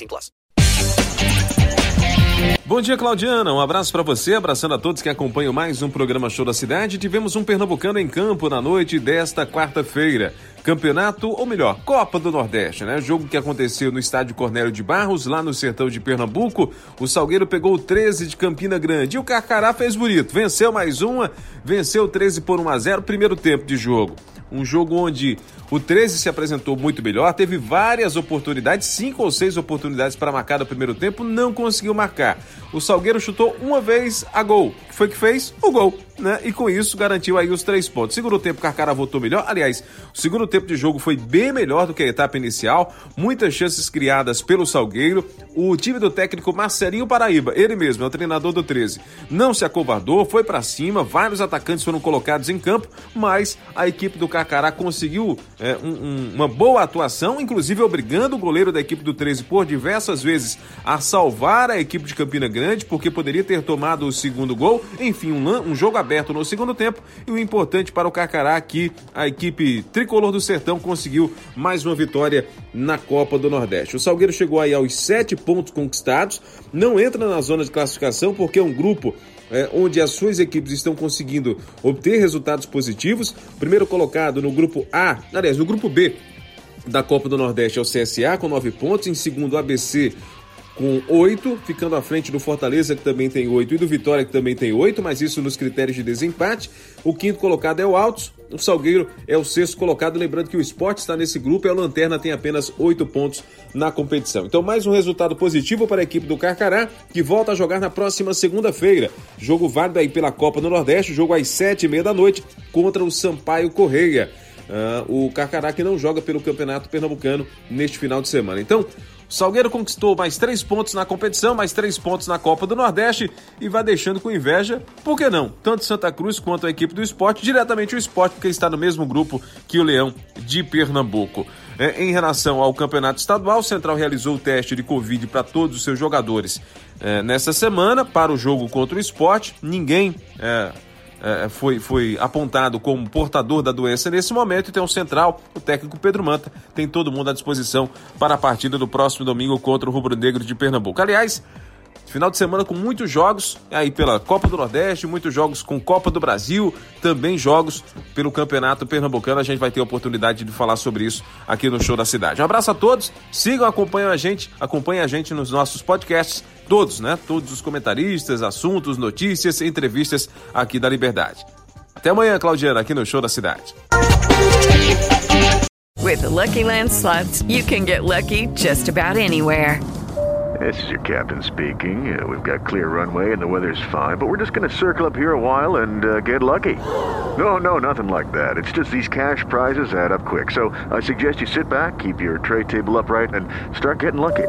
18 plus. Bom dia, Claudiana. Um abraço para você, abraçando a todos que acompanham mais um programa Show da Cidade. Tivemos um pernambucano em campo na noite desta quarta-feira. Campeonato, ou melhor, Copa do Nordeste, né? Jogo que aconteceu no estádio Cornélio de Barros, lá no sertão de Pernambuco. O Salgueiro pegou o 13 de Campina Grande e o Carcará fez bonito. Venceu mais uma, venceu o 13 por 1 a 0 primeiro tempo de jogo. Um jogo onde o 13 se apresentou muito melhor, teve várias oportunidades, cinco ou seis oportunidades para marcar no primeiro tempo, não conseguiu marcar. O Salgueiro chutou uma vez a gol. O que foi que fez? O gol, né? E com isso garantiu aí os três pontos. Segundo tempo, Carcara voltou melhor. Aliás, o segundo tempo de jogo foi bem melhor do que a etapa inicial. Muitas chances criadas pelo Salgueiro. O time do técnico Marcelinho Paraíba, ele mesmo, é o treinador do 13, não se acovardou, foi para cima. Vários atacantes foram colocados em campo, mas a equipe do Carcará conseguiu é, um, um, uma boa atuação, inclusive obrigando o goleiro da equipe do 13 por diversas vezes a salvar a equipe de Campina Grande, porque poderia ter tomado o segundo gol. Enfim, um, um jogo aberto no segundo tempo. E o importante para o Carcará que a equipe tricolor do Sertão conseguiu mais uma vitória na Copa do Nordeste. O Salgueiro chegou aí aos sete pontos conquistados, não entra na zona de classificação porque é um grupo é, onde as suas equipes estão conseguindo obter resultados positivos. Primeiro colocado no grupo A, aliás, no grupo B da Copa do Nordeste é o CSA com nove pontos, em segundo ABC com oito, ficando à frente do Fortaleza, que também tem oito, e do Vitória, que também tem oito, mas isso nos critérios de desempate. O quinto colocado é o Altos, o Salgueiro é o sexto colocado. Lembrando que o esporte está nesse grupo e a Lanterna tem apenas oito pontos na competição. Então, mais um resultado positivo para a equipe do Carcará, que volta a jogar na próxima segunda-feira. Jogo válido aí pela Copa do Nordeste, jogo às sete e meia da noite contra o Sampaio Correia. Uh, o Carcará que não joga pelo Campeonato Pernambucano neste final de semana. Então, Salgueiro conquistou mais três pontos na competição, mais três pontos na Copa do Nordeste e vai deixando com inveja, por que não? Tanto Santa Cruz quanto a equipe do esporte, diretamente o esporte, porque está no mesmo grupo que o Leão de Pernambuco. É, em relação ao campeonato estadual, o Central realizou o teste de Covid para todos os seus jogadores é, nessa semana para o jogo contra o esporte. Ninguém. É, é, foi, foi apontado como portador da doença nesse momento e tem um central, o técnico Pedro Manta, tem todo mundo à disposição para a partida do próximo domingo contra o Rubro Negro de Pernambuco. Aliás, Final de semana com muitos jogos aí pela Copa do Nordeste, muitos jogos com Copa do Brasil, também jogos pelo Campeonato Pernambucano. A gente vai ter a oportunidade de falar sobre isso aqui no Show da Cidade. Um abraço a todos, sigam, acompanhem a gente, acompanhem a gente nos nossos podcasts, todos, né? Todos os comentaristas, assuntos, notícias, entrevistas aqui da Liberdade. Até amanhã, Claudiana, aqui no Show da Cidade. With the Lucky Land slots, you can get lucky just about anywhere. This is your captain speaking. Uh, we've got clear runway and the weather's fine, but we're just going to circle up here a while and uh, get lucky. No, no, nothing like that. It's just these cash prizes add up quick. So I suggest you sit back, keep your tray table upright, and start getting lucky.